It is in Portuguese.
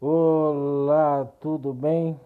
Olá, tudo bem?